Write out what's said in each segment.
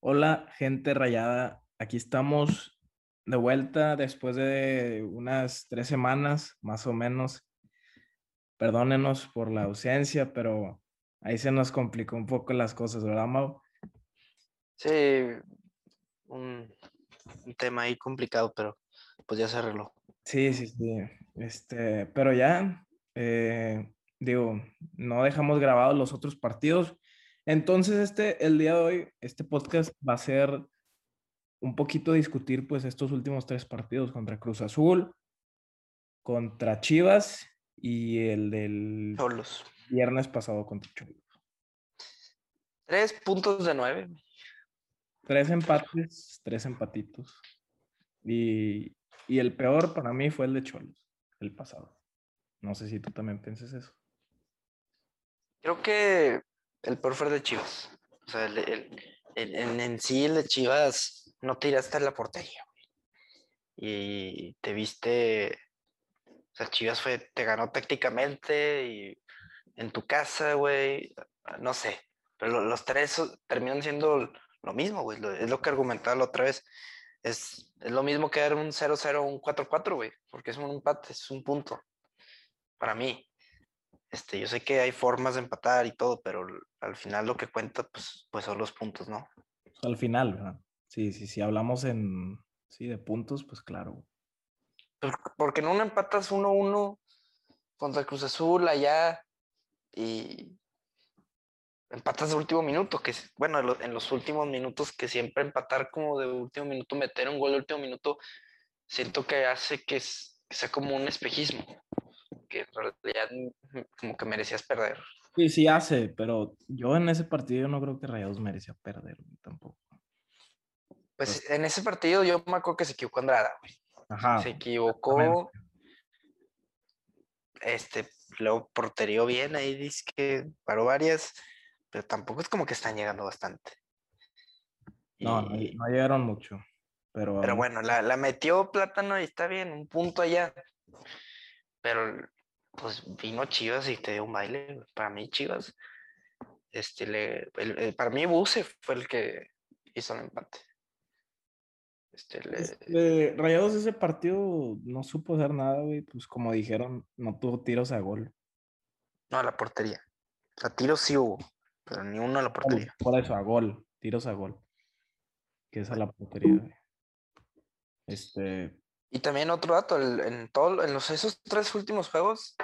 Hola, gente rayada. Aquí estamos de vuelta después de unas tres semanas, más o menos. Perdónenos por la ausencia, pero ahí se nos complicó un poco las cosas, ¿verdad, Mau? Sí, un, un tema ahí complicado, pero pues ya se arregló. Sí, sí, sí. Este, pero ya, eh, digo, no dejamos grabados los otros partidos. Entonces, este, el día de hoy, este podcast va a ser un poquito discutir, pues, estos últimos tres partidos contra Cruz Azul, contra Chivas y el del Cholos. viernes pasado contra Cholos. Tres puntos de nueve. Tres empates, tres empatitos. Y, y el peor para mí fue el de Cholos, el pasado. No sé si tú también piensas eso. Creo que el peor de Chivas. O sea, el, el- el- en, sí el de Chivas no tiraste a la portería. Y te viste. O sea, Chivas fue, te ganó tácticamente y en tu casa, güey. No sé. Pero lo- los tres terminan siendo lo mismo, güey. Es lo que argumentaba la otra vez. Es, es lo mismo que dar un 0-0 o un 4-4, güey. Porque es un empate, es un punto. Para mí. Este, yo sé que hay formas de empatar y todo, pero al final lo que cuenta, pues, pues son los puntos, ¿no? Al final, ¿verdad? Sí, sí, sí, hablamos en, sí, de puntos, pues claro. Por- Porque en uno empatas 1-1 contra Cruz Azul allá y empatas de último minuto, que es, bueno, en lo- en los últimos minutos que siempre empatar como de último minuto, meter un gol de último minuto, siento que hace que, es- que sea como un espejismo, que en realidad mm, como que merecías perder. Sí, sí hace, pero yo en ese partido no creo que Rayados merecía perder tampoco. Pues en ese partido yo me acuerdo que se equivocó Andrada, güey. Ajá. se equivocó. Este, luego porterió bien, ahí dice que paró varias, pero tampoco es como que están llegando bastante. No, no, no llegaron mucho, pero, pero bueno, la, la metió plátano y está bien, un punto allá. Pero pues vino Chivas y te dio un baile. Para mí, Chivas, este, le, el- el- para mí, Buse fue el que hizo el empate. Este, le- Este, Rayados ese partido no supo hacer nada, güey, pues como dijeron, no tuvo tiros a gol. no, a la portería. Sea, tiros sí hubo, pero ni uno a la portería. Por eso, a gol, tiros a gol. Que es a la portería, güey. Este, Y también otro dato, el- en todo, en los esos tres últimos juegos,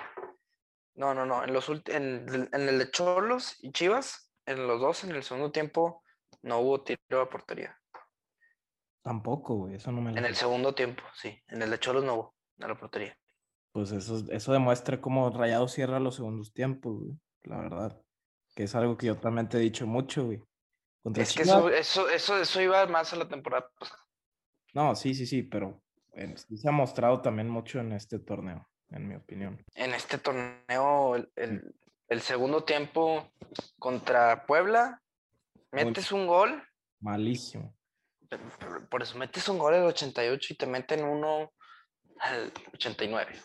no, no, no, en los en, el- en el de Cholos y Chivas, en los dos, en el segundo tiempo, no hubo tiro a portería. tampoco, güey, eso no me lo En el segundo tiempo, sí. En el de Cholos no hubo a la portería. Pues eso, eso demuestra cómo Rayados cierra los segundos tiempos, güey, la verdad. Que es algo que yo también te he dicho mucho, güey. Contra Es que eso, eso, eso, eso iba más a la temporada pasada. No, sí, sí, sí, pero se ha mostrado también mucho en este torneo, en mi opinión. En este torneo, el, el- el segundo tiempo contra Puebla, Muy- metes un gol Malísimo. Por- eso metes un gol al 88 y te meten uno al 89,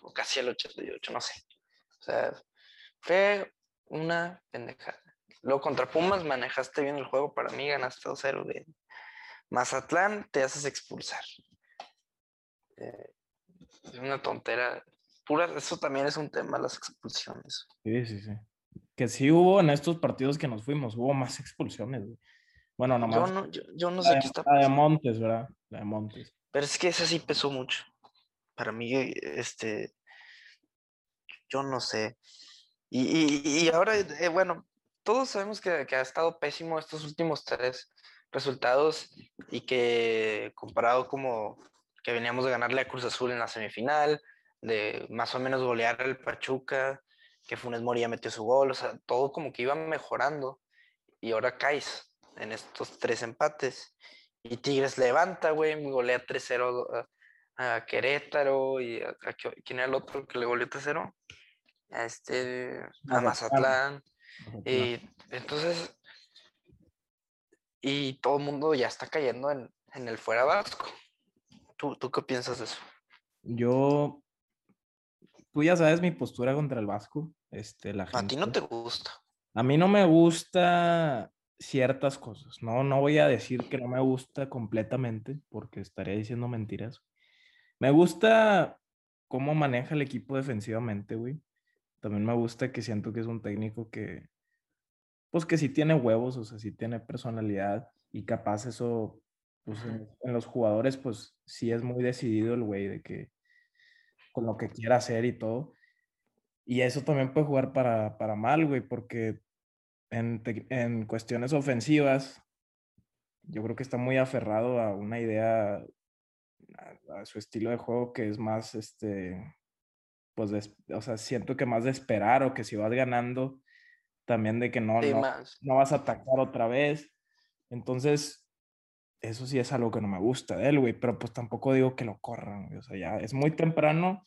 o casi al 88, no sé. O sea, fue una pendejada. Luego contra Pumas manejaste bien el juego, para mí ganaste 2-0 de Mazatlán, te haces expulsar. Eh, es una tontera. Pura, eso también es un tema, las expulsiones. Sí, sí, sí. Que sí hubo en estos partidos que nos fuimos, hubo más expulsiones, güey. Bueno, Yo nomás no, yo, yo no la, sé de, qué está la de pasando. Montes, ¿verdad? La de Montes. Pero es que esa sí pesó mucho. Para mí, este, yo no sé. Y, y- y ahora, eh, bueno, todos sabemos que, que ha estado pésimo estos últimos tres resultados y que comparado como que veníamos de ganarle a Cruz Azul en la semifinal, de más o menos golear al Pachuca, que Funes Mori ya metió su gol, o sea, todo como que iba mejorando y ahora caes en estos tres empates. Y Tigres levanta, güey, golea 3-0 a, a Querétaro y a, a qui- ¿quién era el otro que le goleó 3-0? A este, a. Mazatlán. Y entonces, y todo el mundo ya está cayendo en, en el fuera vasco. ¿Tú, ¿Tú qué piensas de eso? Yo, tú ya sabes mi postura contra el Vasco. Este, la A ti no gente- te gusta. A mí no me gusta ciertas cosas. No, no voy a decir que no me gusta completamente, porque estaría diciendo mentiras. Me gusta cómo maneja el equipo defensivamente, güey. También me gusta que siento que es un técnico que, pues que sí tiene huevos, o sea, sí tiene personalidad y capaz eso, pues en, en los jugadores, pues sí es muy decidido el güey de que con lo que quiera hacer y todo. Y eso también puede jugar para, para mal, güey, porque en, en cuestiones ofensivas, yo creo que está muy aferrado a una idea, a, a su estilo de juego que es más, este, pues, o sea, siento que más de esperar o que si vas ganando, también de que no, Sí, no, no vas a atacar otra vez. Entonces, eso sí es algo que no me gusta de él, güey, pero pues tampoco digo que lo corran, güey, o sea, ya es muy temprano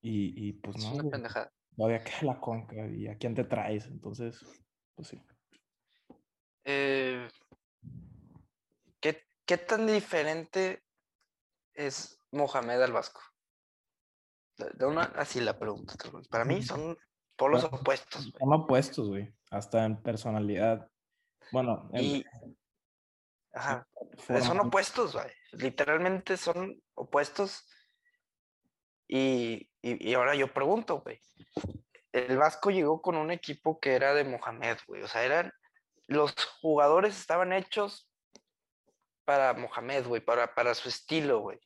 y, y pues Es no, una güey, pendejada. todavía queda la conca y a quién te traes, entonces, pues sí. Eh, ¿qué, qué tan diferente es Mohamed al Vasco? De, una, así la pregunta. Para mí son polos Bueno, opuestos. Son opuestos, güey, hasta en personalidad. Bueno, en Y, ajá, son opuestos, güey. Literalmente son opuestos. Y, y, y ahora yo pregunto, güey. El Vasco llegó con un equipo que era de Mohamed, güey. O sea, eran. Los jugadores estaban hechos para Mohamed, güey, para, para su estilo, güey.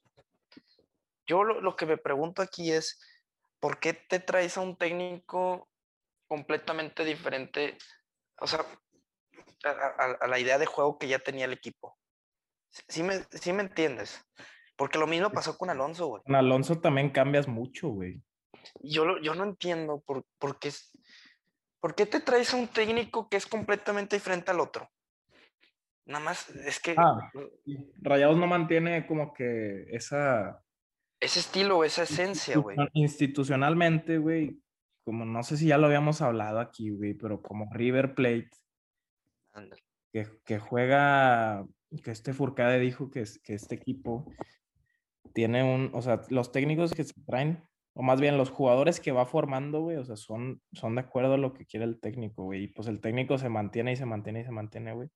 Yo lo, lo que me pregunto aquí es: ¿por qué te traes a un técnico completamente diferente? O sea, a, a- a la idea de juego que ya tenía el equipo. Sí- me, sí me entiendes. Porque lo mismo pasó con Alonso, güey. Con Alonso también cambias mucho, güey. Yo, lo- yo no entiendo por, por, qué, por qué te traes a un técnico que es completamente diferente al otro. Nada más, es que Ah. Rayados no mantiene como que esa ese estilo, esa esencia, güey. institu- institucionalmente, güey, como no sé si ya lo habíamos hablado aquí, güey, pero como River Plate, Ándale. que, que juega, que este Furcade dijo que, que este equipo tiene un, o sea, los técnicos que se traen, o más bien los jugadores que va formando, güey, o sea, son, son de acuerdo a lo que quiere el técnico, güey, y pues el técnico se mantiene y se mantiene y se mantiene, güey.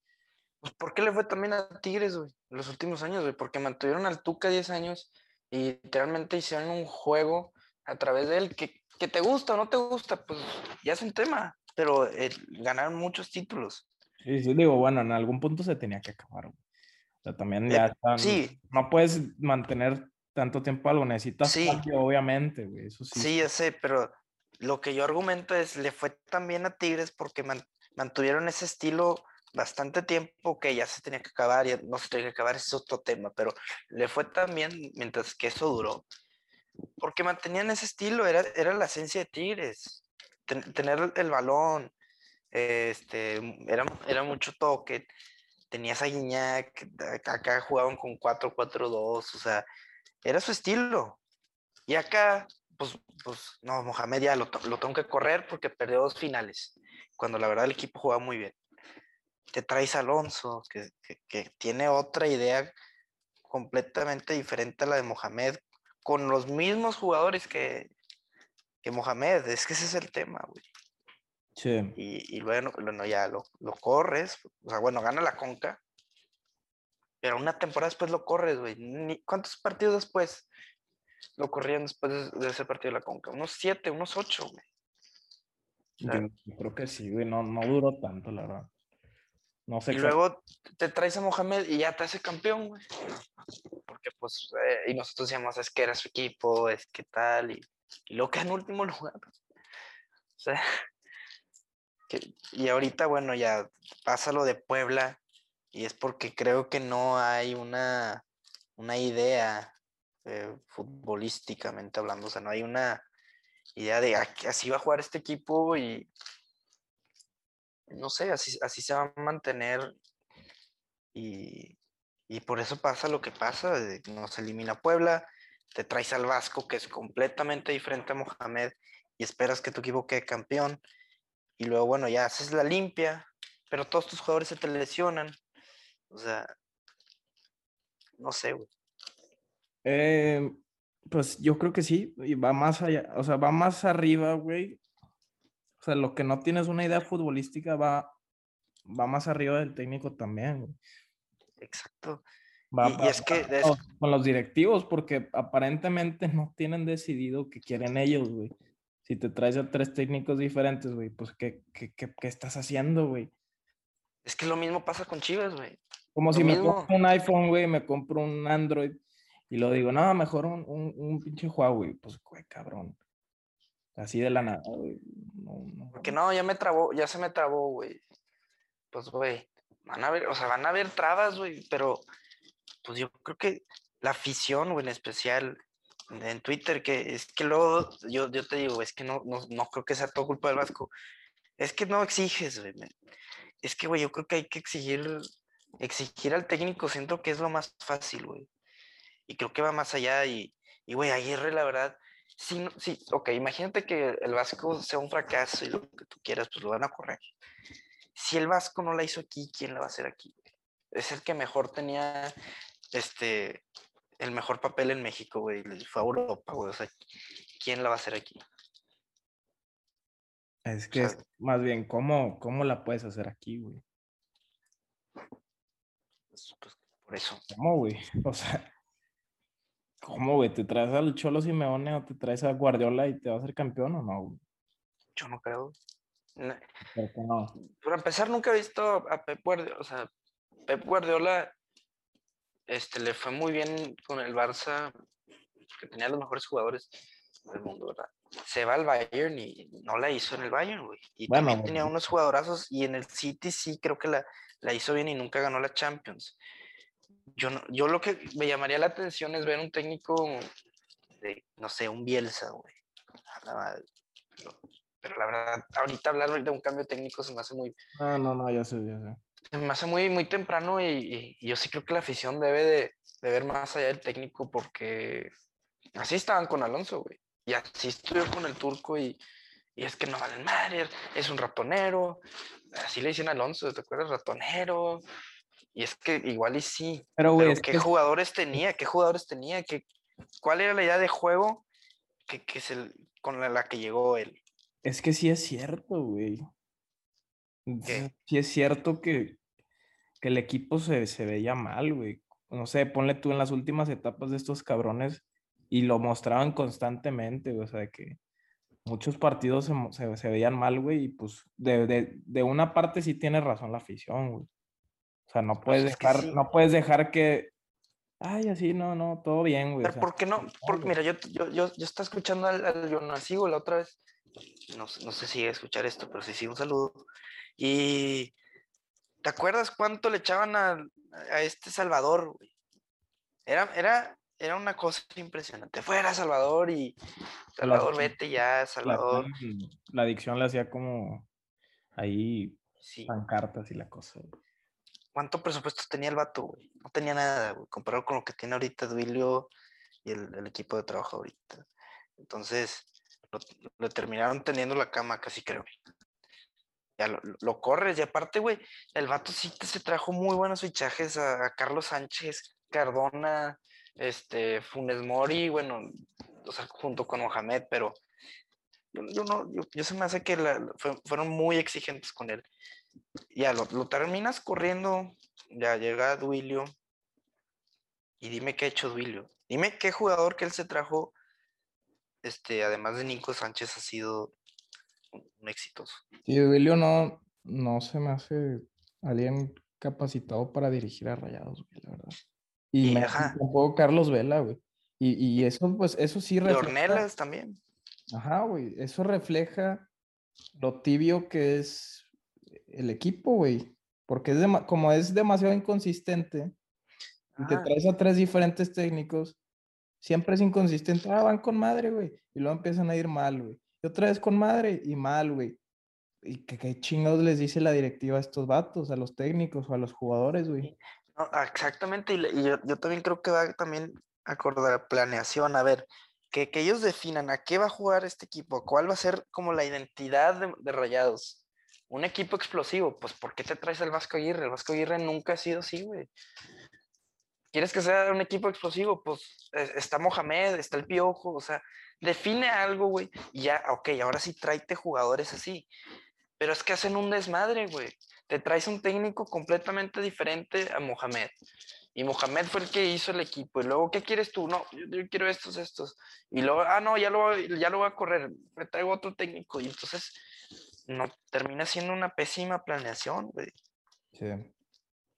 Pues, ¿por qué le fue también a Tigres, güey? Los últimos años, güey. Porque mantuvieron al Tuca 10 años y literalmente hicieron un juego a través de él que, que te gusta o no te gusta, pues ya es un tema. Pero eh, ganaron muchos títulos. Sí, sí, digo, bueno, en algún punto se tenía que acabar, güey. O sea, también Eh, ya están, sí. no puedes mantener tanto tiempo algo, necesitas Sí. obviamente, güey, eso sí. Sí, ya sé, pero lo que yo argumento es, le fue tan bien a Tigres porque man- mantuvieron ese estilo bastante tiempo que ya se tenía que acabar, ya no se tenía que acabar, ese es otro tema, pero le fue tan bien mientras que eso duró. Porque mantenían ese estilo, era, era la esencia de Tigres. Ten- tener el balón, este, era, era mucho toque. Tenías a Guiñac, acá- jugaban con 4-4-2, o sea, era su estilo. Y acá, pues, pues no, Mohamed ya lo, lo tengo que correr porque perdió dos finales, cuando la verdad el equipo jugaba muy bien. Te traes Alonso, que, que- que tiene otra idea completamente diferente a la de Mohamed, con los mismos jugadores que, que Mohamed. Es que ese es el tema, güey. Sí. Y, y luego bueno, ya lo, lo corres, o sea, bueno, gana la conca, pero una temporada después lo corres, güey. ¿Cuántos partidos después lo corrían después de, de ese partido de la conca? Unos siete, unos ocho, güey. sea, Yo, creo que sí, güey, no, no duró tanto, la verdad. No sé Y luego te traes a Mohamed y ya te hace campeón, güey. Porque pues, eh, y nosotros decíamos, es que era su equipo, es que tal, y, y luego queda en último lugar. O sea, y ahorita, bueno, ya pasa lo de Puebla, y es porque creo que no hay una, una idea eh, futbolísticamente hablando, o sea, no hay una idea de "Ah, así va a jugar este equipo y no sé, así, así se va a mantener y, y por eso pasa lo que pasa, nos elimina Puebla, te traes al Vasco que es completamente diferente a Mohamed y esperas que tu equipo quede campeón y luego bueno, ya haces la limpia, pero todos tus jugadores se te lesionan, o sea, no sé, güey. Eh, pues yo creo que sí, y va más allá, o sea, va más arriba, güey. O sea, lo que no tienes una idea futbolística va va más arriba del técnico también, güey. Exacto. Va, Y- es que va con los directivos, porque aparentemente no tienen decidido qué quieren ellos, güey. Si te traes a tres técnicos diferentes, güey, pues ¿qué, qué, qué, qué estás haciendo, güey? Es que lo mismo pasa con Chivas, güey. Como Lo si me compro un iPhone, güey, me compro un Android y lo digo, no, mejor un, un, un pinche Huawei. Pues, güey, cabrón. Así de la nada, güey. No, no. Porque no, ya me trabó, ya se me trabó, güey. Pues, güey, van a ver, o sea, van a haber trabas, güey, pero pues yo creo que la afición, güey, en especial en Twitter, que es que luego, yo, yo te digo, es que no, no, no creo que sea todo culpa del Vasco. Es que no exiges, güey. Es que, güey, yo creo que hay que exigir, exigir al técnico, siento que es lo más fácil, güey. Y creo que va más allá y, y güey, Aguirre, la verdad, sí, sí, ok, imagínate que el Vasco sea un fracaso y lo que tú quieras, pues lo van a correr. Si el Vasco no la hizo aquí, ¿quién la va a hacer aquí? Es el que mejor tenía, este, el mejor papel en México, güey, fue a Europa, güey, o sea, ¿quién la va a hacer aquí? Es que sea- más bien, ¿cómo, ¿cómo la puedes hacer aquí, güey? Pues, pues, por eso. ¿Cómo, güey? O sea, ¿cómo, güey? ¿Te traes al Cholo Simeone o te traes a Guardiola y te va a hacer campeón o no, güey? Yo no creo. No, ¿Por no? Para empezar, nunca he visto a Pep Guardiola, o sea, Pep Guardiola este, le fue muy bien con el Barça, que tenía los mejores jugadores del mundo, ¿verdad? Se va al Bayern y no la hizo en el Bayern, güey. Y Bueno, también tenía unos jugadorazos y en el City sí creo que la, la hizo bien y nunca ganó la Champions. Yo, no, yo lo que me llamaría la atención es ver un técnico de, no sé, un Bielsa, güey. Pero, pero la verdad, ahorita hablar de un cambio técnico se me hace muy, No, no, no, ya sé, ya sé. Se me hace muy, muy temprano y, yo sí creo que la afición debe de, de ver más allá del técnico porque así estaban con Alonso, güey. Y así estuvo con el turco y, y es que no valen madre, es un ratonero. Así le dicen a Alonso, ¿te acuerdas? Ratonero. Y es que igual y sí. Pero, güey, Pero ¿qué que jugadores tenía? ¿Qué jugadores tenía? ¿Qué, ¿Cuál era la idea de juego que, que se, con la, la que llegó él? Es que sí es cierto, güey. ¿Qué? Sí es cierto que, que el equipo se, se veía mal, güey. No sé, ponle tú en las últimas etapas de estos cabrones y lo mostraban constantemente, güey, O sea, que muchos partidos se, se- se veían mal, güey, y pues de, de- de una parte sí tiene razón la afición, güey. O sea, no puedes Pues es que dejar, sí. no puedes dejar que, ay, así, no, no, todo bien, güey. o Pero sea, ¿por qué no? no, Porque, mira, yo, yo, yo, yo estaba escuchando al, al Jonasigo la otra vez. No, sé- no sé si escuchar esto, pero sí, sí, un saludo. Y ¿te acuerdas cuánto le echaban a, a este Salvador? güey? Era, era, era una cosa impresionante. Fuera Salvador y Salvador, vete ya, La, Salvador. la adicción le hacía como ahí Sí. pancartas y la cosa, güey. ¿Cuánto presupuesto tenía el vato, güey? No tenía nada, güey, comparado con lo que tiene ahorita Duilio y el, el equipo de trabajo ahorita. Entonces, lo, lo terminaron teniendo la cama, casi creo. Lo, corres, y aparte, güey, el vato sí se trajo muy buenos fichajes a, Carlos Sánchez, Cardona, este, Funes Mori, bueno, o sea, junto con Mohamed, pero yo, no, yo, se me hace que fueron muy exigentes con él. Ya lo, lo terminas corriendo, ya llega Duilio. Y dime qué ha hecho Duilio. Dime qué jugador que él se trajo, este, además de Nico Sánchez, ha sido un, un exitoso. Sí, Duilio no, no se me hace alguien capacitado para dirigir a Rayados, güey, la verdad. Y Y, me ajá. tampoco Carlos Vela, güey. Y, y eso, pues, eso sí Y refleja. Ornelas también. Ajá, güey. Eso refleja lo tibio que es el equipo, güey. Porque es dema- como es demasiado inconsistente y te Ajá. traes a tres diferentes técnicos, siempre es inconsistente. Ah, van con madre, güey. Y luego empiezan a ir mal, güey. Y otra vez con madre y mal, güey. ¿Y qué, qué chingados les dice la directiva a estos vatos, a los técnicos o a los jugadores, güey? No, ah, exactamente, y, yo, también creo que va también acorde a planeación, a ver, que, que ellos definan a qué va a jugar este equipo, cuál va a ser como la identidad de, de Rayados. Un equipo explosivo, pues ¿por qué te traes al Vasco Aguirre? El Vasco Aguirre nunca ha sido así, güey. ¿Quieres que sea un equipo explosivo? Pues es- está Mohamed, está el Piojo, o sea, define algo, güey, y ya, ok, ahora sí tráete jugadores así. Pero es que hacen un desmadre, güey. te traes un técnico completamente diferente a Mohamed. Y Mohamed fue el que hizo el equipo. Y luego, ¿qué quieres tú? No, yo, quiero estos, estos. Y luego, ah, no, ya lo, ya lo voy a correr. Me traigo otro técnico. Y entonces, no, termina siendo una pésima planeación, güey. Sí.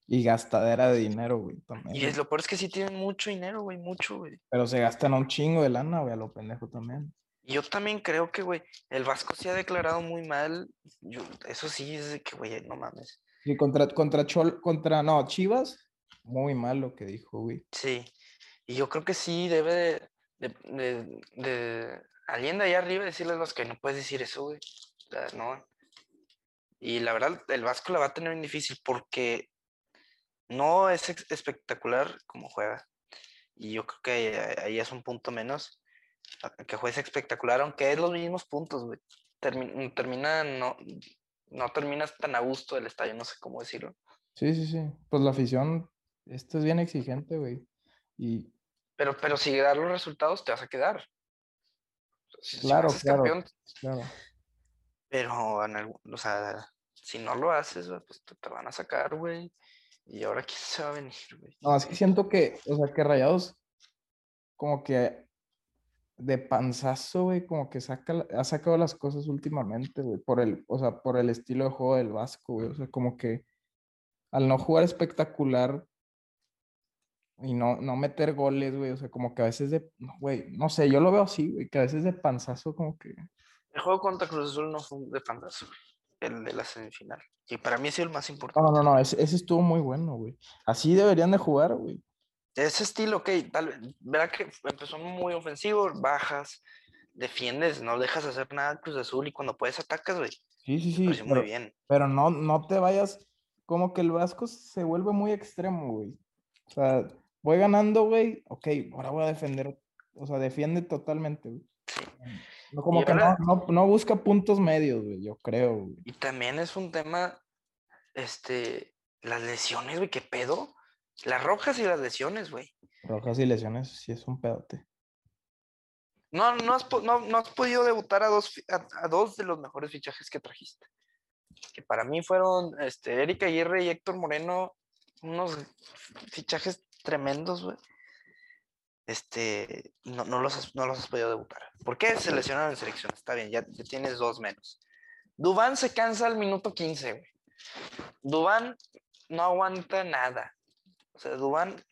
Y gastadera de dinero, güey, también. Y es, lo peor es que sí tienen mucho dinero, güey, mucho, güey. Pero se gastan un chingo de lana, güey, a lo pendejo también. Yo también creo que, güey, el Vasco se ha declarado muy mal. Yo, eso sí, es de que, güey, no mames. Y contra, contra Chol, contra, no, Chivas, muy mal lo que dijo, güey. Sí, y yo creo que sí debe de, de, de, de alguien de allá arriba decirles los que no puedes decir eso, güey. O sea, no. Y la verdad, el Vasco la va a tener bien difícil porque no es espectacular como juega. Y yo creo que ahí es un punto menos. Que juegue espectacular, aunque es los mismos puntos, güey. termina, no, no terminas tan a gusto del estadio, no sé cómo decirlo. Sí, sí, sí. Pues la afición esto es bien exigente, güey. Y... Pero, pero si das los resultados, te vas a quedar. claro, claro, claro. Pero, en o sea, si no lo haces, pues te, van a sacar, güey. Y ahora quién se va a venir, güey. No, es que siento que, o sea, que Rayados, como que de panzazo, güey, como que saca, ha sacado las cosas últimamente, güey, por el, o sea, por el estilo de juego del Vasco, güey. O sea, como que al no jugar espectacular, y no, no meter goles, güey. O sea, como que a veces de, güey, no sé, yo lo veo así, güey, que a veces de panzazo como que... El juego contra Cruz Azul no fue de panzazo, el de la semifinal. Y para mí ha sido el más importante. No, no, no, ese, estuvo muy bueno, güey. Así deberían de jugar, güey. Ese estilo, ok, tal vez, verá que empezó muy ofensivo, bajas, defiendes, no dejas hacer nada Cruz Azul y cuando puedes atacas, güey. Sí, sí, sí. Pero, muy bien. Pero no, no te vayas, como que el Vasco se vuelve muy extremo, güey. O sea, voy ganando, güey, ok, ahora voy a defender, o sea, defiende totalmente, güey. No, como que no, no, busca puntos medios, güey, yo creo, güey. Y también es un tema, este, las lesiones, güey, ¿qué pedo? Las rojas y las lesiones, güey. Rojas y lesiones, sí es un pedote. No, no, has, no, no has podido debutar a dos, a, dos de los mejores fichajes que trajiste. Que para mí fueron este, Erika Aguirre y Héctor Moreno, unos fichajes tremendos, güey. Este, no, no, los has, no los has podido debutar. ¿Por qué se lesionaron en selección? Está bien, ya, tienes dos menos. Dubán se cansa al minuto 15, güey. Dubán no aguanta nada. O sea, Dubán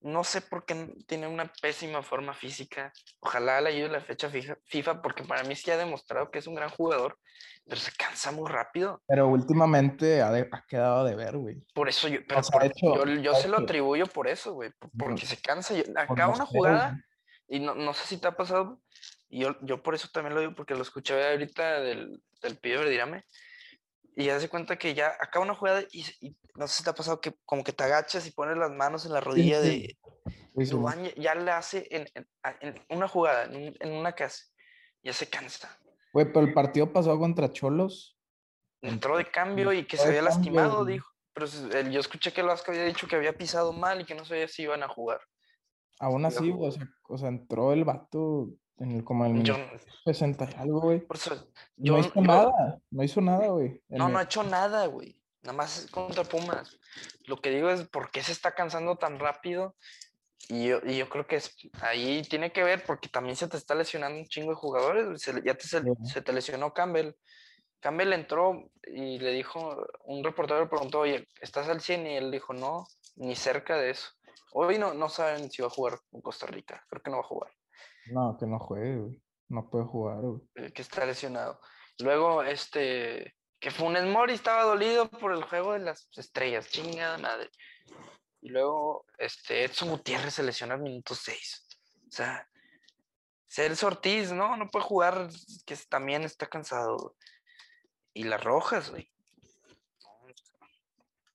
no sé por qué tiene una pésima forma física. Ojalá le ayude la fecha FIFA, porque para mí sí ha demostrado que es un gran jugador, pero se cansa muy rápido. Pero últimamente ha, quedado de ver, güey. Por eso yo, yo, se lo atribuyo por eso, güey, porque se cansa. acaba una jugada, y no, no, sé si te ha pasado, y yo, yo por eso también lo digo, porque lo escuché ahorita del, del pibe Verdirame, y ya se cuenta que ya acaba una jugada y, no sé si te ha pasado que como que te agachas y pones las manos en la rodilla de Dubán, ya le hace en, en, una jugada, en, una casa, ya se cansa. Güey, pero el partido pasó contra Cholos. Entró de cambio y que se había lastimado, dijo. Pero yo escuché que Vasco había dicho que había pisado mal y que no sabía si iban a jugar. Aún así, o sea, o sea, entró el vato en el, como el yo, 60 algo, güey. no hizo nada, no hizo nada, güey. No, no ha hecho nada, güey. Nada más contra Pumas. Lo que digo es por qué se está cansando tan rápido. Y yo, y yo creo que es, ahí tiene que ver porque también se te está lesionando un chingo de jugadores. Se, ya te, se, te lesionó Campbell. Campbell entró y le dijo, un reportero le preguntó, oye, ¿estás al 100? Y él dijo, no, ni cerca de eso. Hoy no, no saben si va a jugar con Costa Rica. Creo que no va a jugar. No, que no juegue, güey. No puede jugar, güey. Eh, que está lesionado. Luego, este, que Funes Mori estaba dolido por el juego de las estrellas. Chingada madre. Y luego, este, Edson Gutiérrez se lesiona al minuto 6. O sea, Celso Ortiz, ¿no? No puede jugar, que también está cansado. Y las rojas, güey.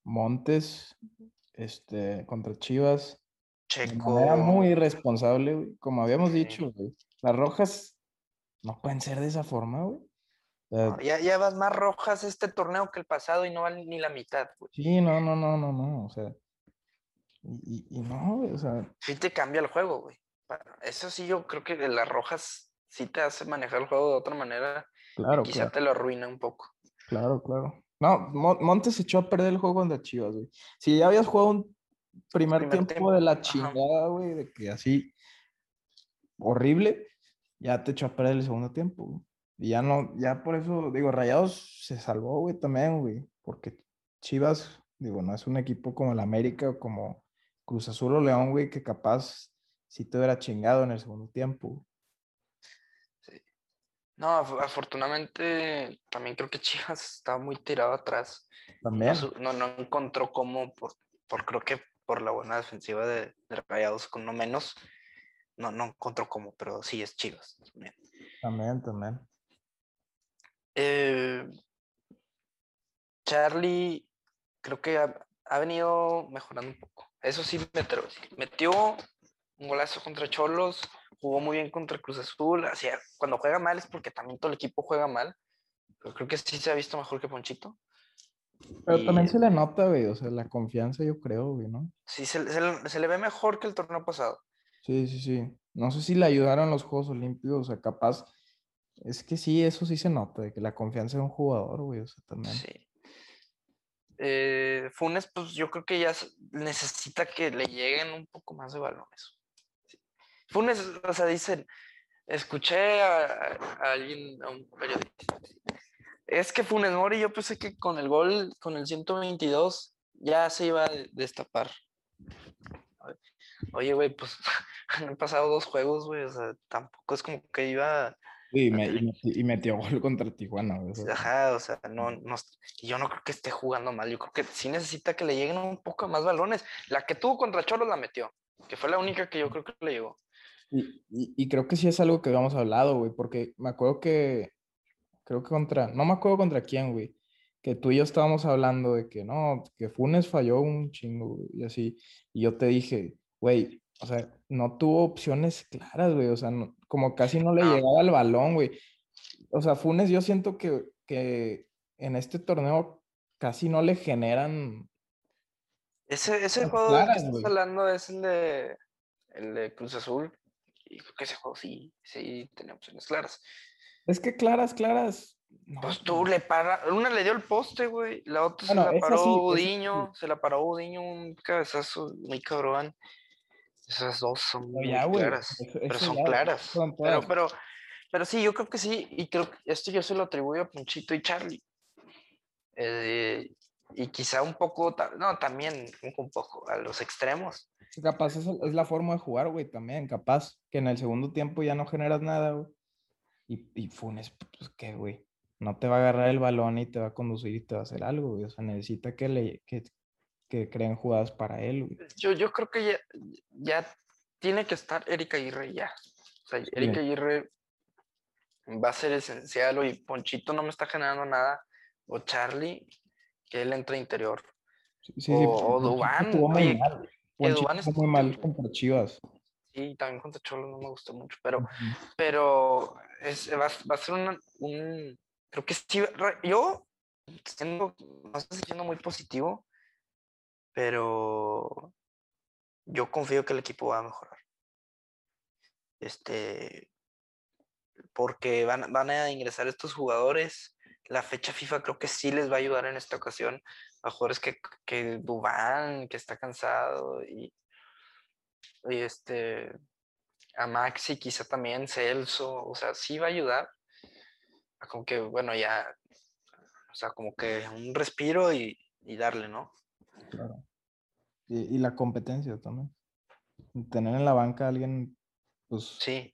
Montes, este, contra Chivas. Checo. Era muy irresponsable, güey. Como habíamos dicho, güey. Las rojas no pueden ser de esa forma, güey. ya, ya vas más rojas este torneo que el pasado y no valen ni la mitad, güey. Sí, no, no, no, no, no. O sea. Y, y, no, güey, o sea. Sí te cambia el juego, güey. Eso sí, yo creo que las rojas sí te hace manejar el juego de otra manera. Claro, Quizá te lo arruina un poco. Claro, claro. No, Montes echó a perder el juego contra Chivas, güey. Si ya habías jugado un primer, tiempo, de la chingada, güey, de que así horrible, ya te echó a perder el segundo tiempo. Y ya no, ya por eso, digo, Rayados se salvó, güey, también, güey, porque Chivas, digo, no es un equipo como el América o como Cruz Azul o León, güey, que capaz si te hubiera chingado en el segundo tiempo. Sí. No, afortunadamente también creo que Chivas estaba muy tirado atrás. También. No, no, encontró cómo, por, por, creo que por la buena defensiva de, de Rayados con no menos, no, no encontró cómo, pero sí es Chivas. También, también. Eh, Charlie creo que ha, venido mejorando un poco. Eso sí, metió un golazo contra Cholos, jugó muy bien contra Cruz Azul. Hacia, cuando juega mal es porque también todo el equipo juega mal. Pero creo que sí se ha visto mejor que Ponchito. Pero también se le nota, güey, o sea, la confianza, yo creo, güey, ¿no? Sí, se, se, le ve mejor que el torneo pasado. Sí, sí, sí. No sé si le ayudaron los Juegos Olímpicos, o sea, capaz. Es que sí, eso sí se nota, de que la confianza de un jugador, güey, o sea, también. Sí. Eh, Funes, pues yo creo que ya necesita que le lleguen un poco más de balones. Funes, o sea, dicen, escuché a, alguien, a un periodista, es que Funes Mori, yo pensé que con el gol, con el 122, ya se iba a destapar. Oye, güey, pues han pasado dos juegos, güey, o sea, tampoco es como que iba... Sí, y, metió gol contra Tijuana, güey. Ajá, o sea, no, no, yo no creo que esté jugando mal, yo creo que sí necesita que le lleguen un poco más balones. La que tuvo contra Choros la metió, que fue la única que yo creo que le llegó. Y, y, creo que sí es algo que habíamos hablado, güey, porque me acuerdo que, creo que contra, no me acuerdo contra quién, güey, que tú y yo estábamos hablando de que no, que Funes falló un chingo, y así, y yo te dije, güey, o sea, no tuvo opciones claras, güey, o sea, como casi no le llegaba el balón, güey. O sea, Funes yo siento que, que en este torneo casi no le generan... Ese, ese juego que estás hablando es el de, el de Cruz Azul, y creo que ese juego sí, sí tenía opciones claras. Es que claras, claras. pues tú le para, una le dio el poste, güey, la otra se la paró Udiño, se la paró Udiño, un cabezazo muy cabrón. Esas dos son muy claras, pero son claras. pero, pero, pero sí, yo creo que sí, y creo que esto yo se lo atribuyo a Ponchito y Charlie. Eh, y quizá un poco, no, también un poco a los extremos. Capaz es, es la forma de jugar, güey, también. Capaz que en el segundo tiempo ya no generas nada, güey. Y, y Funes, pues qué, güey. No te va a agarrar el balón y te va a conducir y te va a hacer algo, güey. O sea, necesita que, le, que, que creen jugadas para él, güey. Yo, yo creo que ya, ya tiene que estar Erika Aguirre ya. O sea, Erika Aguirre va a ser esencial. y Ponchito no me está generando nada. O Charlie, que él entra interior. Sí, sí, o, o Dubán. Oye, Dubán muy mal contra Chivas. Sí, también contra Cholo no me gustó mucho, pero, pero es, va, va, a ser un, creo que sí, yo siendo, no estoy siendo muy positivo, pero yo confío que el equipo va a mejorar. Este, porque van, van a ingresar estos jugadores. La fecha FIFA creo que sí les va a ayudar en esta ocasión a jugadores que, que Dubán, que está cansado, y este, a Maxi quizá también, Celso, o sea, sí va a ayudar. Como que, bueno, ya, o sea, como que un respiro y, y darle, ¿no? Claro. Y, y, la competencia también. Tener en la banca a alguien, pues. Sí.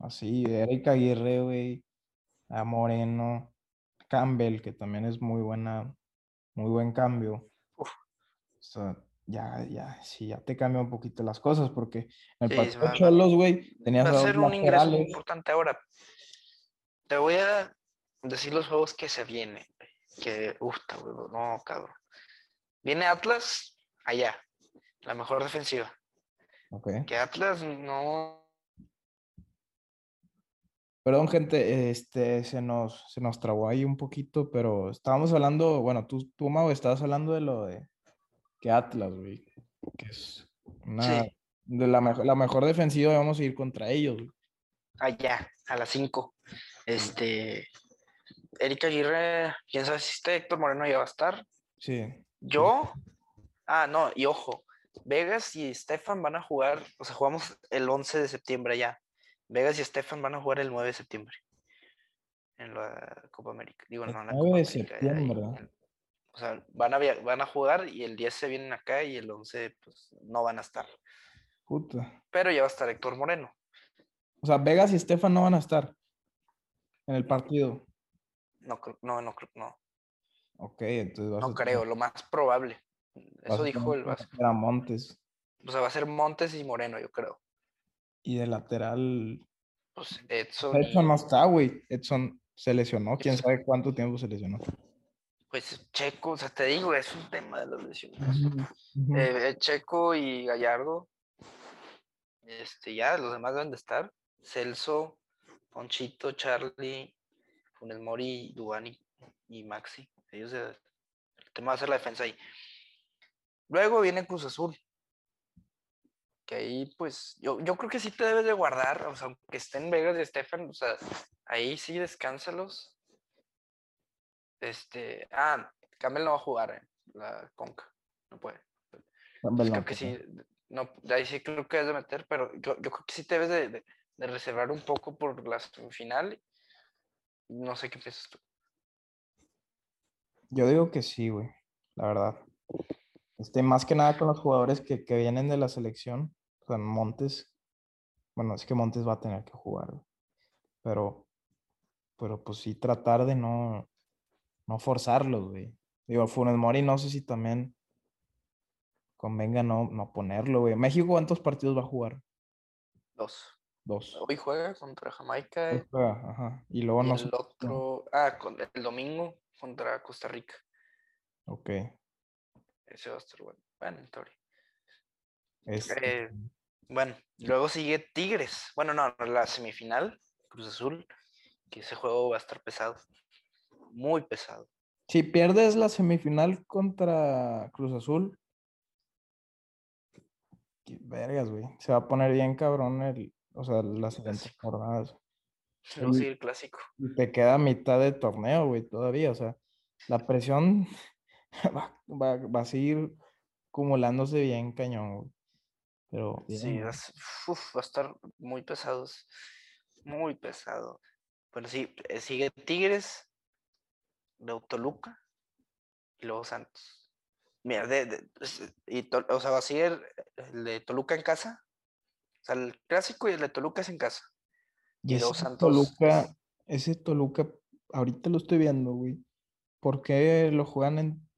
Así, Erika Aguirre, güey, a Moreno, Campbell, que también es muy buena, muy buen cambio. O sea, ya, ya, sí, ya te cambia un poquito las cosas, porque en el partido Cholos, güey, tenías va a ser un ingreso muy importante ahora. Te voy a decir los juegos que se vienen, que, uff, no, cabrón. Viene Atlas, allá, la mejor defensiva. Okay. Que Atlas no. Perdón, gente, este, se nos, se nos trabó ahí un poquito, pero estábamos hablando, bueno, tú, tú, Mau, estabas hablando de lo de que Atlas, güey, que es una, de la, mejor, la mejor defensiva, vamos a ir contra ellos. Allá, a las 5. Este, Erika Aguirre, quién sabe si este Héctor Moreno ya va a estar. Sí. Yo, ah, no, y ojo, Vegas y Stefan van a jugar, o sea, jugamos el 11 de septiembre ya. Vegas y Stefan van a jugar el 9 de septiembre en la Copa América. Digo, El no, en la 9 Copa de América, septiembre. O sea, van a, van a jugar y el 10 se vienen acá y el 11 pues no van a estar. Puta. Pero ya va a estar Héctor Moreno. O sea, Vegas y Estefan no van a estar en el partido. No, no, no, creo- no, Ok, entonces vas no a creo, lo más probable. Eso dijo el Vasco. meter a Montes. O sea, va a ser Montes y Moreno, yo creo. Y de lateral. Pues Edson. Edson no está, güey. Edson se lesionó. Quién sabe cuánto tiempo se lesionó. Pues Checo, o sea, te digo, es un tema de las lesiones. Eh, Checo y Gallardo. Este, ya, los demás deben de estar. Celso, Ponchito, Charlie, Funes Mori, Duani y Maxi. Ellos el tema va a ser la defensa ahí. Luego viene Cruz Azul. Que ahí, pues, yo, yo creo que sí te debes de guardar, o sea, aunque estén Vegas y Estefan, o sea, ahí sí descánsalos. Este, ah, Camel no va a jugar en la Conca, no puede. Campbell no, Creo que pues, sí, no, ahí sí creo que debes de meter, pero yo, yo creo que sí te debes de, de- de reservar un poco por la semifinal. No sé qué piensas tú. Yo digo que sí, güey. La verdad. Este, más que nada con los jugadores que, que vienen de la selección. O sea, Montes. Bueno, es que Montes va a tener que jugar. güey. Pero, pero pues sí tratar de no, no forzarlos, güey. Digo, Funes Mori no sé si también convenga no, no ponerlo, güey. México, ¿cuántos partidos va a jugar? Dos. Dos. Hoy juega contra Jamaica Hoy juega, ajá. Y luego y no el otro, ah, con- el domingo contra Costa Rica. Ok. Ese va a estar bueno. Bueno. Este, Eh, Bueno, luego sigue Tigres. Bueno, no, la semifinal, Cruz Azul, que ese juego va a estar pesado. Muy pesado. Si pierdes la semifinal contra Cruz Azul, qué vergas, güey. Se va a poner bien cabrón el, o sea, las siguientes jornadas. Sí. el clásico. Y te queda mitad de torneo, güey, todavía. O sea, la presión va, va, va a seguir acumulándose bien cañón, güey. Pero bien, Sí, va uf, va a estar muy pesados. Muy pesado. Pero sí, eh, sigue Tigres, luego Toluca y luego Santos. Mira, de, de- es- y o sea, va a seguir el de Toluca en casa. O sea, el clásico y el de Toluca es en casa. Y y Santos- Toluca, ese Toluca, ahorita lo estoy viendo, güey. ¿Por qué lo juegan en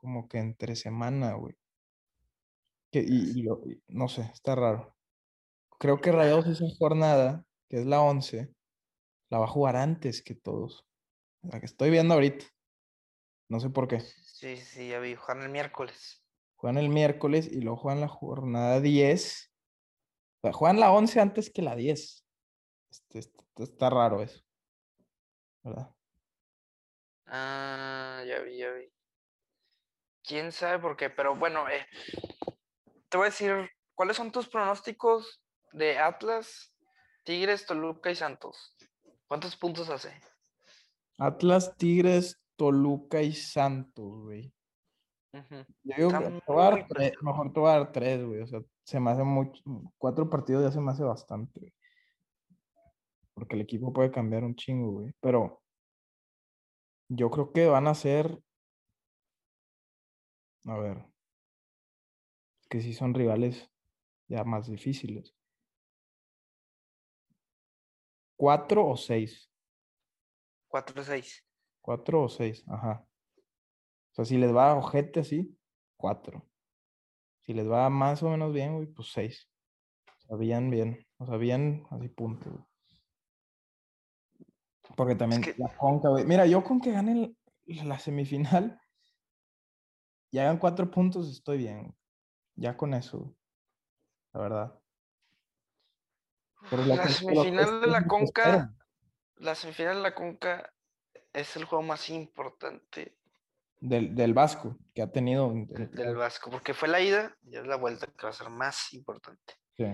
como que entre semana, güey? Que, y, y lo- no sé, está raro. Creo que Rayados esa jornada, que es la 11, la va a jugar antes que todos. La que estoy viendo ahorita. No sé por qué. Sí, sí, ya vi, juegan el miércoles. Juegan el miércoles y luego juegan la jornada 10. O sea, juegan la 11 antes que la 10. Este, este- está raro eso. ¿Verdad? Ah, ya vi, ya vi. Quién sabe por qué, pero bueno, eh, te voy a decir, ¿cuáles son tus pronósticos de Atlas, Tigres, Toluca y Santos? ¿Cuántos puntos hace? Atlas, Tigres, Toluca y Santos, güey. Yo digo que Están te voy a dar muy tres, parejos. mejor te voy a dar tres, güey. O sea, se me hace mucho. Cuatro partidos ya se me hace bastante, güey. Porque el equipo puede cambiar un chingo, güey. Pero yo creo que van a ser. A ver. Que sí son rivales ya más difíciles. Cuatro o seis. 4-6. Cuatro o seis, ajá. O sea, si les va ojete así, cuatro. Si les va más o menos bien, güey, pues seis. O sea, bien, bien. O sea, bien, así punto, güey. Porque también que- la Conca, güey. Mira, yo con que ganen la semifinal y hagan cuatro puntos, estoy bien. Ya con eso, güey. La verdad. Pero La semifinal de la Conca. La semifinal de la Conca es el juego más importante Del, del Vasco, que ha tenido. en- del, del Vasco, porque fue la ida y es la vuelta que va a ser más importante. sí.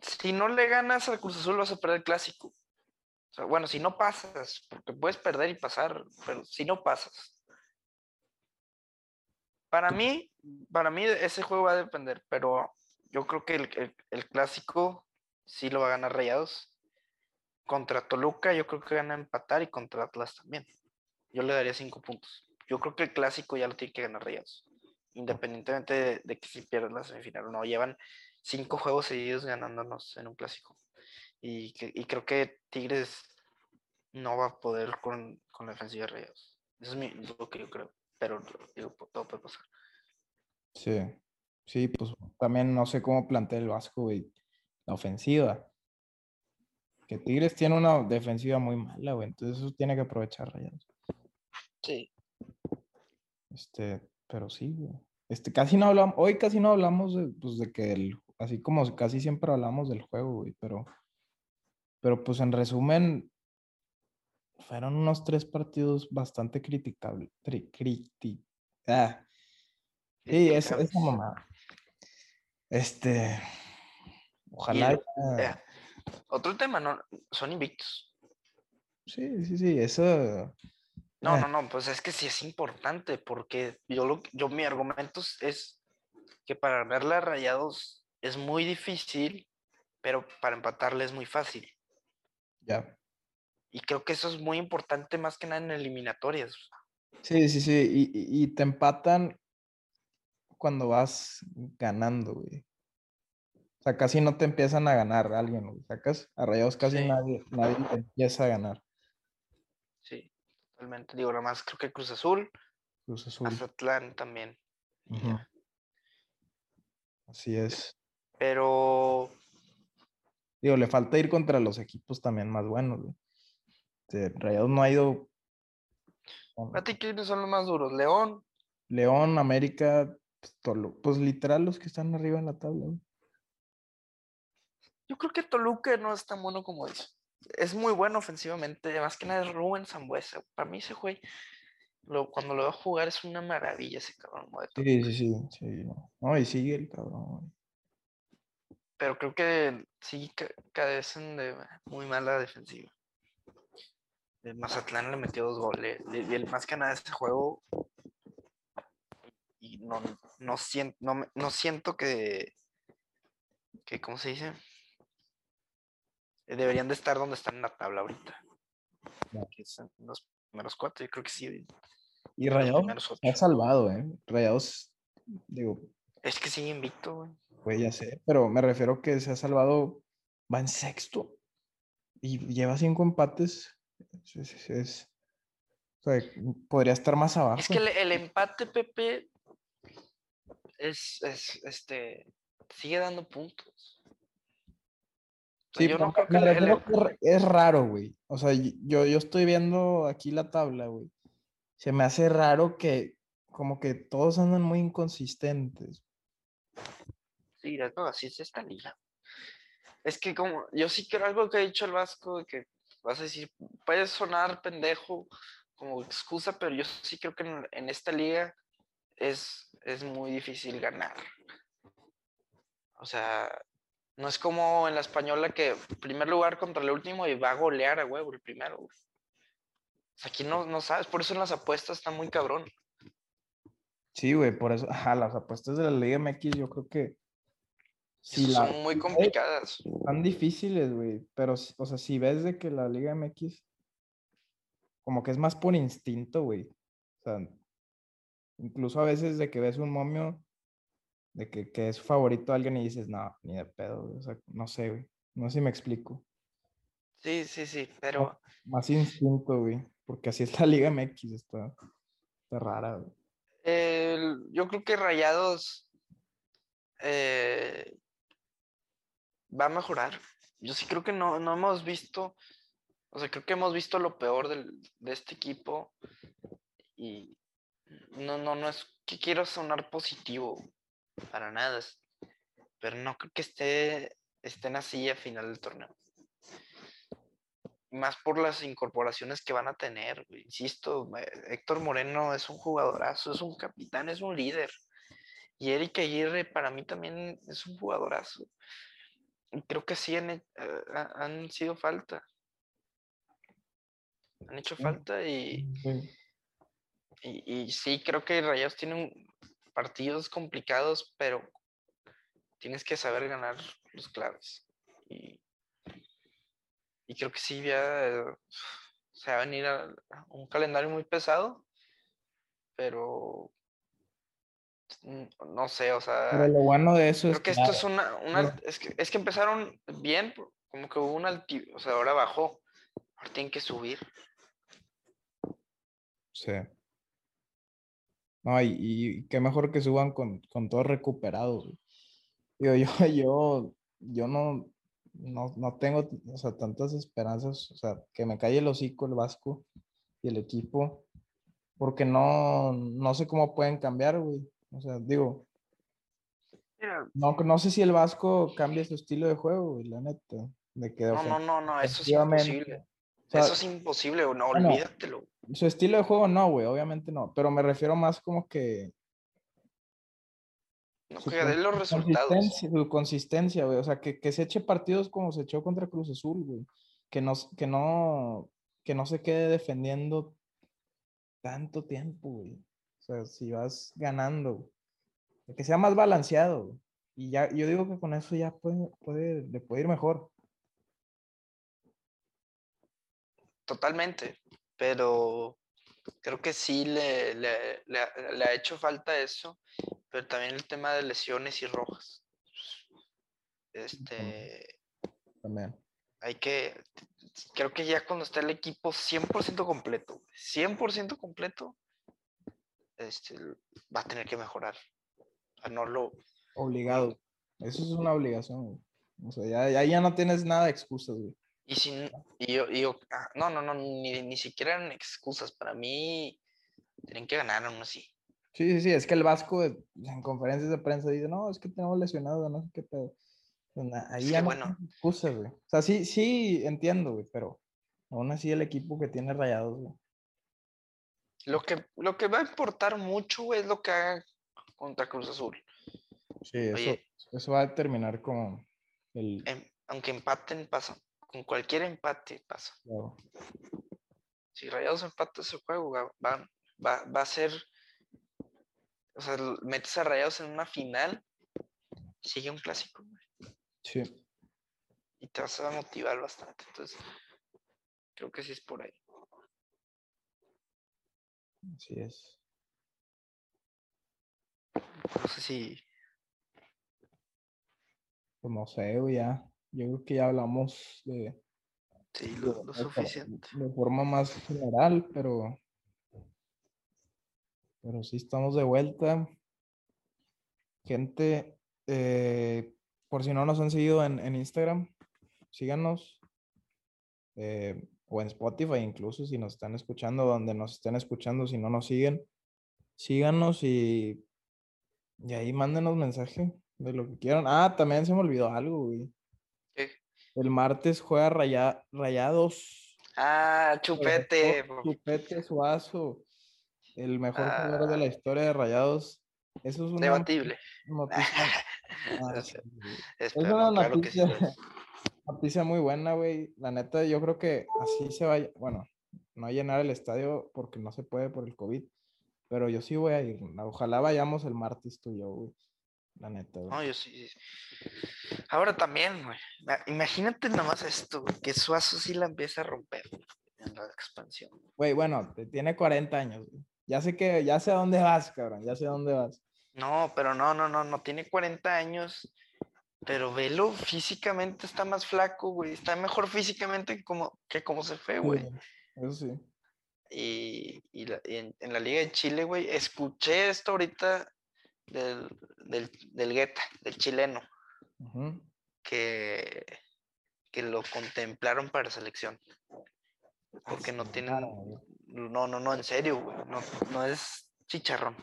Si no le ganas al Cruz Azul vas a perder el clásico. bueno, si no pasas, porque puedes perder y pasar, pero si no pasas. Para mí, para mí ese juego va a depender, pero yo creo que el, clásico sí lo va a ganar Rayados. Contra Toluca yo creo que gana empatar y contra Atlas también. Yo le daría cinco puntos. Yo creo que el clásico ya lo tiene que ganar Rayados. Independientemente de, que si pierdes la semifinal o no. Llevan cinco juegos seguidos ganándonos en un clásico. Y, creo que Tigres no va a poder con, la defensiva de Rayados. Eso es lo que yo creo. Pero todo puede pasar. Sí, sí, pues también no sé cómo plantea el Vasco, güey, la ofensiva. Que Tigres tiene una defensiva muy mala, güey, entonces eso tiene que aprovechar Rayados. Sí. Este, pero sí, güey. Este, casi no hablamos, hoy casi no hablamos de, pues, de que el, así como casi siempre hablamos del juego, güey, pero, pero pues en resumen, fueron unos tres partidos bastante criticables. Criti ah. Sí, esa, esa mamá. Este, ojalá. Otro tema, ¿no? Son invictos. Sí, sí, sí, eso. No, no, no, pues es que sí es importante, porque yo, lo, yo mi argumento es que para ganarle a Rayados es muy difícil, pero para empatarle es muy fácil. Ya. Y creo que eso es muy importante más que nada en eliminatorias. Sí, sí, sí. Y, te empatan cuando vas ganando, güey. O sea, casi no te empiezan a ganar alguien, güey. Sacas a rayados casi nadie, nadie te empieza a ganar. Sí, totalmente. Digo, nada más creo que Cruz Azul. Cruz Azul. Azatlán también. Así es. Pero. Digo, le falta ir contra los equipos también más buenos, güey. Este, Rayados no ha ido. ¿A ti quiénes son los más duros? ¿León? León, América, pues, pues literal los que están arriba en la tabla. Yo creo que Toluca no es tan bueno como dice. Es muy bueno ofensivamente, más que nada es Rubén Zambuesa. Para mí ese güey, lo, cuando lo veo jugar es una maravilla ese cabrón. Sí, sí, sí, sí. No, y sigue el cabrón. Pero creo que sí carecen de muy mala defensiva. Mazatlán le metió dos goles. Y el más que nada ese juego. Y no, no, siento, no, siento que, que. ¿Cómo se dice? Deberían de estar donde están en la tabla ahorita. Que son los primeros cuatro, yo creo que sí. Y Rayados ha salvado, ¿eh? Rayados, digo. Es que sigue invicto, güey. Pues ya sé, pero me refiero que se ha salvado, va en sexto y lleva cinco empates es, podría estar más abajo. Es que el, empate, Pepe, es, este, sigue dando puntos. Es raro, güey. O sea, yo, yo estoy viendo aquí la tabla, güey. Se me hace raro que como que todos andan muy inconsistentes. Sí, así es esta liga. Es que como, yo sí creo algo que ha dicho el Vasco, de que vas a decir, puede sonar pendejo como excusa, pero yo sí creo que en, esta liga es, es muy difícil ganar. O sea, no es como en la española que primer lugar contra el último y va a golear a huevo el primero. aquí no, no sabes, por eso en las apuestas está muy cabrón. Sí, güey, por eso, ajá, las apuestas de la Liga MX yo creo que son muy complicadas. Son difíciles, güey. Pero, o sea, si ves de que la Liga MX, como que es más por instinto, güey. O sea, incluso a veces de que ves un momio, de que, que es favorito a alguien y dices, no, ni de pedo, O sea, no sé, güey. No sé si me explico. Sí, sí, sí, pero. Más, instinto, güey. Porque así es la Liga MX, está, está rara, güey. yo creo que Rayados eh, va a mejorar. Yo sí creo que no, no hemos visto, o sea, creo que hemos visto lo peor de este equipo y no, no, no es que quiero sonar positivo, para nada, pero no creo que esté, estén así a final del torneo. Más por las incorporaciones que van a tener, insisto, Héctor Moreno es un jugadorazo, es un capitán, es un líder. Y Eric Aguirre para mí también es un jugadorazo creo que sí han, eh, han sido falta. han hecho falta y, y, y, sí, creo que Rayados tienen partidos complicados, pero tienes que saber ganar los claves. Y, y creo que sí, ya se va a venir a, un calendario muy pesado, pero no sé, o sea. Pero lo bueno de eso creo que esto es una. es, que, es que empezaron bien, como que hubo un altiv... O sea, ahora bajó. Ahora tienen que subir. Sí. No, y, y qué mejor que suban con, con todo recuperado. Yo, yo, yo, yo no, no, no tengo, o sea, tantas esperanzas, o sea, que me calle el hocico el Vasco y el equipo, porque no, no sé cómo pueden cambiar, güey. O sea, digo, no, no sé si el Vasco cambia su estilo de juego, güey, la neta. De que, no, no, no, no, eso es imposible. Eso es imposible, no, olvídatelo. Su estilo de juego no, güey, obviamente no, pero me refiero más como que no, que dé los resultados. Su consistencia, güey. O sea, que, que, se eche partidos como se echó contra Cruz Azul, güey. Que no, que no, que no se quede defendiendo tanto tiempo, güey. O sea, si vas ganando, que sea más balanceado. Y ya, yo digo que con eso ya puede, puede, le puede ir mejor. Totalmente, pero creo que sí le, le, le, ha hecho falta eso, pero también el tema de lesiones y rojas. Este. También. Hay que. Creo que ya cuando está el equipo 100% completo, 100% completo, este, va a tener que mejorar. no lo. Obligado. Eso es una obligación, O sea, ya, ya, no tienes nada de excusas, güey. Y, sin, y yo, y yo ah, no, no, no, ni, ni siquiera eran excusas. Para mí, tienen que ganar aún así. Sí, sí, sí, es que el Vasco en conferencias de prensa dice, no, es que tenemos lesionado, no sé qué pedo. Pues, ahí ya bueno. excusas, güey. O sea, sí, sí entiendo, güey, pero aún así el equipo que tiene rayados, güey. Lo que, lo que va a importar mucho, güey, es lo que haga contra Cruz Azul. Sí, eso, eso va a determinar como el... Em, aunque empaten, pasa con cualquier empate pasa. Si Rayados empata ese juego, va, va, va, a ser. O sea, metes a Rayados en una final, sigue un clásico. Sí. Y te vas a motivar bastante. Entonces, creo que sí es por ahí. Así es. No sé si. Pues no sé, ya. Yo creo que ya hablamos de, sí, lo, suficiente. De forma más general, pero, pero sí estamos de vuelta. Gente, eh, por si no nos han seguido en, Instagram, síganos. Eh, o en Spotify incluso si nos están escuchando, donde nos estén escuchando, si no nos siguen, síganos y, y ahí mándenos mensaje de lo que quieran. Ah, también se me olvidó algo, güey. El martes juega Rayados. Ah, Chupete. Chupete Suazo. El mejor jugador de la ah. historia de Rayados. Eso es una Debatible. Ah, es una noticia, noticia muy buena, güey. La neta, yo creo que así se va. Bueno, no llenar el estadio porque no se puede por el COVID. Pero yo sí voy a ir. Ojalá vayamos el martes tú y yo, güey. La neta, No, yo sí. Ahora también, güey. Imagínate nomás esto, que Suazo sí la empieza a romper en la expansión. Güey, bueno, tiene 40 años. Ya sé que, ya sé a dónde vas, cabrón, ya sé a dónde vas. No, pero no, no, no, no tiene 40 años, pero velo, físicamente está más flaco, güey. Está mejor físicamente como, que como se fue, güey. eso sí. Y, en, en, la Liga de Chile, güey, escuché esto ahorita del, del, del Guetta, del chileno, que, que lo contemplaron para selección. Porque no tienen. No, no, no, en serio, No, no es chicharrón.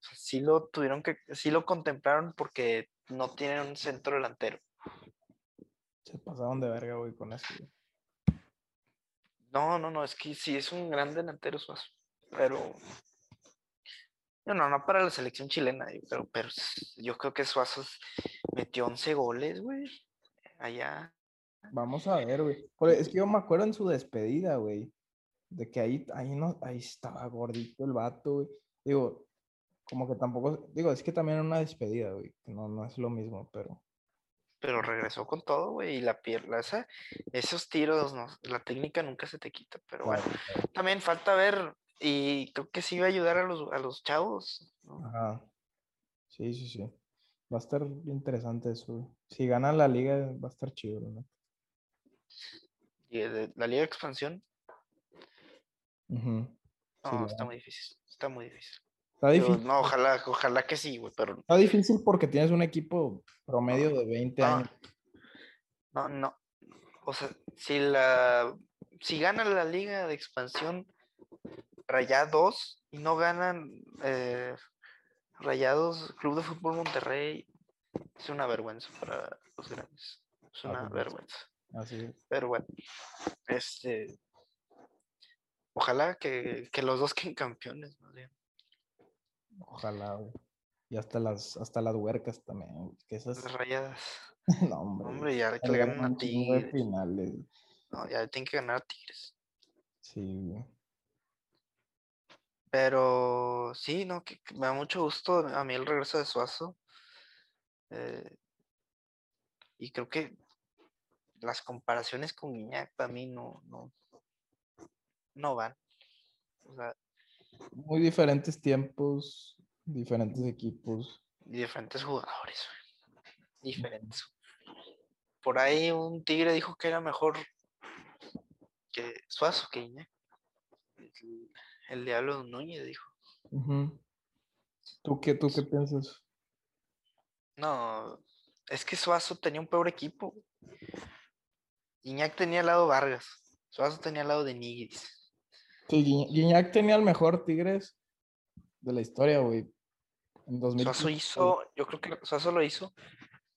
sí lo tuvieron que. Sí lo contemplaron porque no tienen un centro delantero. Se pasaron de verga, güey, con eso. No, no, no, es que sí es un gran delantero Suazo. Pero no, no para la selección chilena, pero, pero yo creo que Suazos metió 11 goles, güey, allá. Vamos a ver, güey. Porque Es que yo me acuerdo en su despedida, güey. De que ahí, ahí, no, ahí estaba gordito el vato, güey. Digo, como que tampoco. Digo, es que también era una despedida, güey. No, no es lo mismo, pero. Pero regresó con todo, güey, y la pierna, esa, esos tiros, no, la técnica nunca se te quita, pero bueno, Claro, también falta ver, y creo que sí va a ayudar a los, a los chavos, ¿no? Ajá. Sí, sí, sí. Va a estar interesante eso. Si ganan la liga, va a estar chido, ¿no? Y de- la Liga de Expansión. Sí, no, está muy difícil, está muy difícil. Está difícil. no, ojalá, ojalá que sí, güey, pero Está difícil porque tienes un equipo promedio de 20 no, años. no, no, o sea, si la, si gana la Liga de Expansión Rayados y no ganan eh, Rayados, Club de Fútbol Monterrey, es una vergüenza para los grandes, es Ah, una pues, vergüenza. Así es. Pero bueno, este. Ojalá que, que los dos queden campeones, más bien. Ojalá, güey. Y hasta las, hasta las huercas también. Que esas. Las rayadas. No, hombre. Hombre, ya que le ganan a Tigres. finales. No, ya tienen que ganar a Tigres. Sí, güey. Pero sí, no, que, que me da mucho gusto a mí el regreso de Suazo. eh, y creo que las comparaciones con Guiñac para mí no, no, no van. O sea, Muy diferentes tiempos, diferentes equipos. y diferentes jugadores, diferentes. Por ahí un tigre dijo que era mejor que Suazo que Iñak. El, Diablo Núñez dijo. ¿Tú qué, tú qué piensas? No, es que Suazo tenía un peor equipo. Iñak tenía al lado Vargas. Suazo tenía al lado de Nigris. Sí, Guiñac tenía el mejor Tigres de la historia, güey. En 2015. Suazo hizo, yo creo que Suazo lo hizo,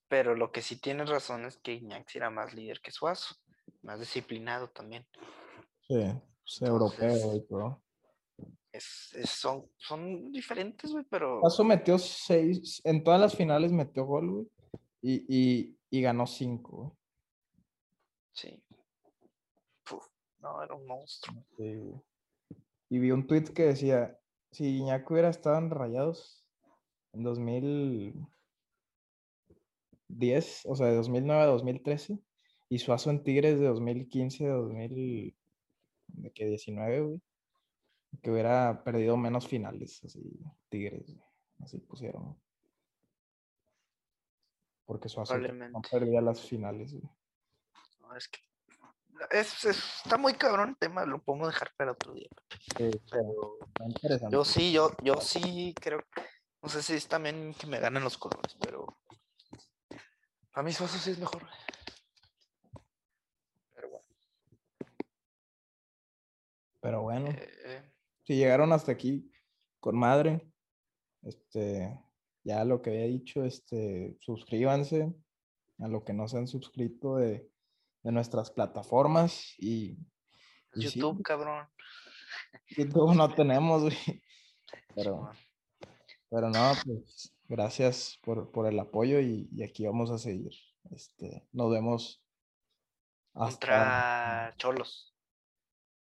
pero lo que sí tienes razón es que Iñak era más líder que Suazo, más disciplinado también. Sí, pues, europeo, pero. Es, es- son, son diferentes, güey, pero Paso metió seis, en todas las finales metió gol, güey. Y, y, y ganó cinco, güey. sí. No, era un monstruo. Sí, güey. Y vi un tweet que decía, si Iñak hubiera estado en Rayados en 2010, o sea, de 2009 a 2013, y Suazo en Tigres de 2015 a 2000, de que 19, güey, que hubiera perdido menos finales, así, Tigres, así pusieron. Porque Suazo no perdía las finales. No, es que es, es- está muy cabrón el tema, lo podemos dejar para otro día. Sí, Pero interesante. yo sí, yo, yo sí creo, no sé si es también que me ganen los colores, pero a mí Suazo sí es mejor. Pero bueno, Pero bueno. eh, si llegaron hasta aquí con madre, este, ya lo que había dicho, este, suscríbanse a lo que no se han suscrito de, de nuestras plataformas y, y sí, YouTube, cabrón. YouTube no tenemos, güey, pero, pero no, pues gracias por, por el apoyo y, y aquí vamos a seguir. Este, nos vemos hasta Contra Cholos.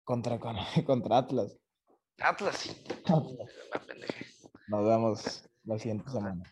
contra, contra Atlas. Atlas, sí. Nos vemos la siguiente semana.